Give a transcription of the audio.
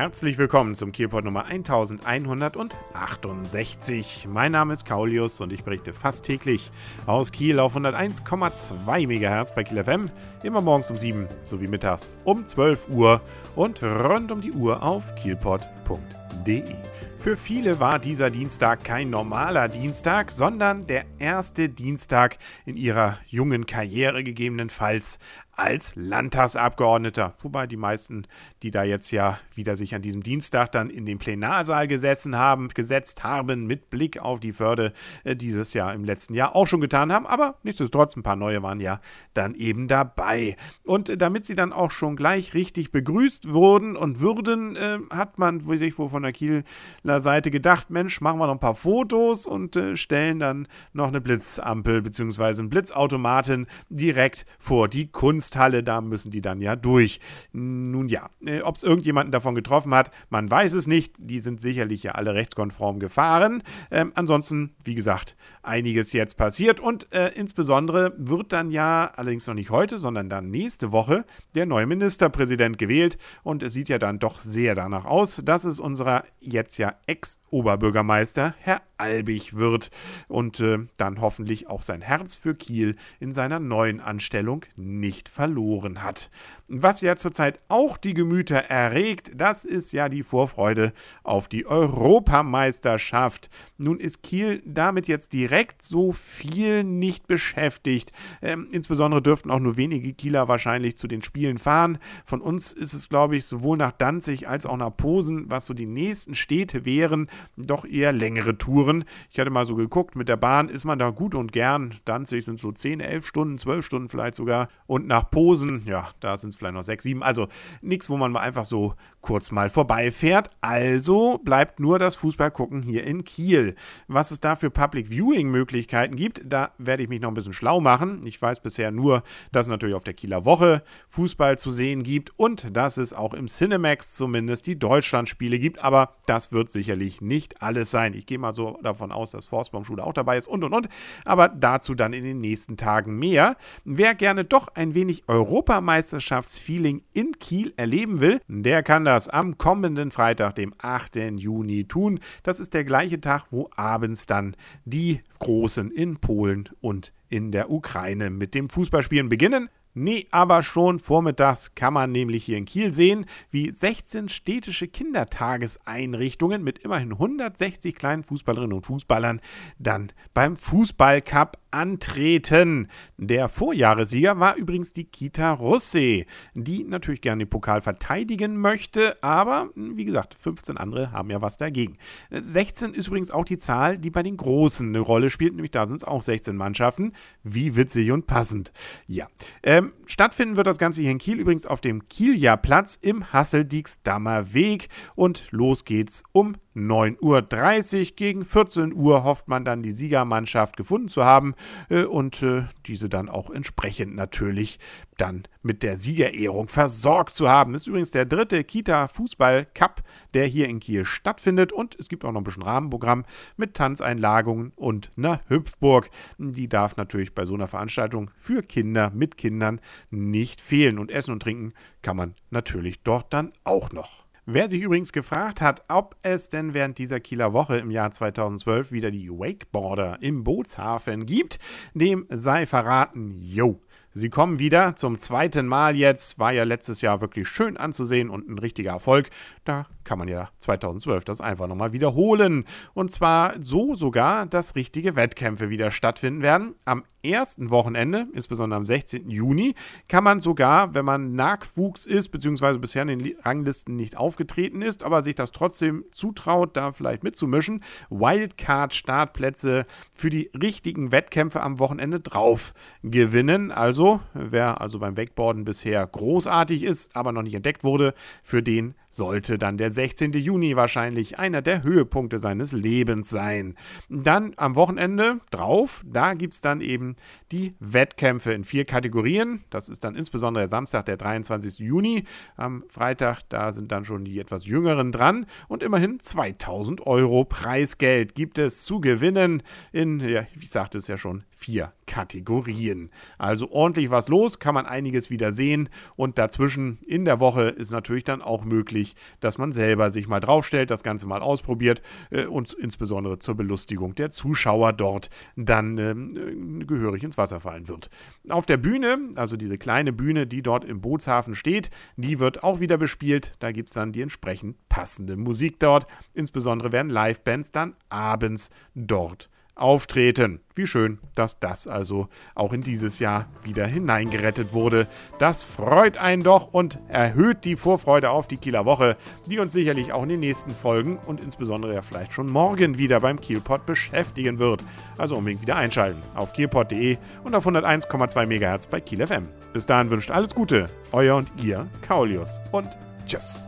Herzlich willkommen zum Kielpot Nummer 1168. Mein Name ist Kaulius und ich berichte fast täglich aus Kiel auf 101,2 MHz bei Kiel FM, immer morgens um 7 sowie mittags um 12 Uhr und rund um die Uhr auf kielpot.de. Für viele war dieser Dienstag kein normaler Dienstag, sondern der erste Dienstag in ihrer jungen Karriere gegebenenfalls als Landtagsabgeordneter. Wobei die meisten, die da jetzt ja wieder sich an diesem Dienstag dann in den Plenarsaal gesetzen haben, gesetzt haben, mit Blick auf die Förde äh, dieses Jahr im letzten Jahr auch schon getan haben. Aber nichtsdestotrotz, ein paar neue waren ja dann eben dabei. Und äh, damit sie dann auch schon gleich richtig begrüßt wurden und würden, äh, hat man sich wohl von der Kieler Seite gedacht, Mensch, machen wir noch ein paar Fotos und äh, stellen dann noch eine Blitzampel bzw. einen Blitzautomaten direkt vor die Kunst Kunsthalle, da müssen die dann ja durch. Nun ja, äh, ob es irgendjemanden davon getroffen hat, man weiß es nicht. Die sind sicherlich ja alle rechtskonform gefahren. Ähm, ansonsten, wie gesagt, einiges jetzt passiert und äh, insbesondere wird dann ja, allerdings noch nicht heute, sondern dann nächste Woche, der neue Ministerpräsident gewählt und es sieht ja dann doch sehr danach aus, dass es unserer jetzt ja Ex-Oberbürgermeister, Herr Albig wird und äh, dann hoffentlich auch sein Herz für Kiel in seiner neuen Anstellung nicht verloren hat. Was ja zurzeit auch die Gemüter erregt, das ist ja die Vorfreude auf die Europameisterschaft. Nun ist Kiel damit jetzt direkt so viel nicht beschäftigt. Ähm, insbesondere dürften auch nur wenige Kieler wahrscheinlich zu den Spielen fahren. Von uns ist es, glaube ich, sowohl nach Danzig als auch nach Posen, was so die nächsten Städte wären, doch eher längere Touren. Ich hatte mal so geguckt, mit der Bahn ist man da gut und gern. Danzig sind so 10, 11 Stunden, 12 Stunden vielleicht sogar. Und nach Posen, ja, da sind es vielleicht noch sechs, sieben. Also nichts, wo man mal einfach so kurz mal vorbeifährt. Also bleibt nur das Fußballgucken hier in Kiel. Was es da für Public Viewing Möglichkeiten gibt, da werde ich mich noch ein bisschen schlau machen. Ich weiß bisher nur, dass es natürlich auf der Kieler Woche Fußball zu sehen gibt und dass es auch im Cinemax zumindest die Deutschlandspiele gibt. Aber das wird sicherlich nicht alles sein. Ich gehe mal so davon aus, dass Forstbaumschule auch dabei ist und und und. Aber dazu dann in den nächsten Tagen mehr. Wer gerne doch ein wenig Europameisterschaftsfeeling in Kiel erleben will, der kann das am kommenden Freitag, dem 8. Juni tun. Das ist der gleiche Tag, wo abends dann die Großen in Polen und in der Ukraine mit dem Fußballspielen beginnen. Nee, aber schon vormittags kann man nämlich hier in Kiel sehen, wie 16 städtische Kindertageseinrichtungen mit immerhin 160 kleinen Fußballerinnen und Fußballern dann beim Fußballcup antreten. Der Vorjahressieger war übrigens die Kita Russe, die natürlich gerne den Pokal verteidigen möchte, aber wie gesagt, 15 andere haben ja was dagegen. 16 ist übrigens auch die Zahl, die bei den Großen eine Rolle spielt, nämlich da sind es auch 16 Mannschaften. Wie witzig und passend. Ja. Ähm, stattfinden wird das Ganze hier in Kiel übrigens auf dem Kieljahrplatz im Hasseldicksdammer Weg. Und los geht's um 9.30 Uhr. Gegen 14 Uhr hofft man dann die Siegermannschaft gefunden zu haben äh, und äh, diese dann auch entsprechend natürlich dann mit der Siegerehrung versorgt zu haben. Das ist übrigens der dritte Kita Fußball Cup, der hier in Kiel stattfindet und es gibt auch noch ein bisschen Rahmenprogramm mit Tanzeinlagungen und einer Hüpfburg. Die darf natürlich bei so einer Veranstaltung für Kinder mit Kindern nicht fehlen und Essen und Trinken kann man natürlich dort dann auch noch. Wer sich übrigens gefragt hat, ob es denn während dieser Kieler Woche im Jahr 2012 wieder die Wakeboarder im Bootshafen gibt, dem sei verraten, yo. Sie kommen wieder zum zweiten Mal jetzt. War ja letztes Jahr wirklich schön anzusehen und ein richtiger Erfolg. Da kann man ja 2012 das einfach nochmal wiederholen. Und zwar so sogar, dass richtige Wettkämpfe wieder stattfinden werden. Am ersten Wochenende, insbesondere am 16. Juni, kann man sogar, wenn man Nachwuchs ist, beziehungsweise bisher in den Ranglisten nicht aufgetreten ist, aber sich das trotzdem zutraut, da vielleicht mitzumischen, Wildcard-Startplätze für die richtigen Wettkämpfe am Wochenende drauf gewinnen. Also, wer also beim Wakeboarden bisher großartig ist, aber noch nicht entdeckt wurde, für den sollte dann der 16. Juni wahrscheinlich einer der Höhepunkte seines Lebens sein. Dann am Wochenende drauf, da gibt es dann eben die Wettkämpfe in vier Kategorien. Das ist dann insbesondere Samstag, der 23. Juni. Am Freitag, da sind dann schon die etwas jüngeren dran. Und immerhin 2000 Euro Preisgeld gibt es zu gewinnen in, ja, ich sagte es ja schon, vier Kategorien. Also ordentlich was los, kann man einiges wieder sehen. Und dazwischen in der Woche ist natürlich dann auch möglich, dass man selber sich mal draufstellt, das Ganze mal ausprobiert äh, und insbesondere zur Belustigung der Zuschauer dort dann äh, gehörig ins Wasser fallen wird. Auf der Bühne, also diese kleine Bühne, die dort im Bootshafen steht, die wird auch wieder bespielt. Da gibt es dann die entsprechend passende Musik dort. Insbesondere werden Livebands dann abends dort auftreten. Wie schön, dass das also auch in dieses Jahr wieder hineingerettet wurde. Das freut einen doch und erhöht die Vorfreude auf die Kieler Woche, die uns sicherlich auch in den nächsten Folgen und insbesondere ja vielleicht schon morgen wieder beim Kielpot beschäftigen wird. Also unbedingt wieder einschalten auf kielpot.de und auf 101,2 MHz bei Kiel FM. Bis dahin wünscht alles Gute, euer und ihr Kaulius und tschüss.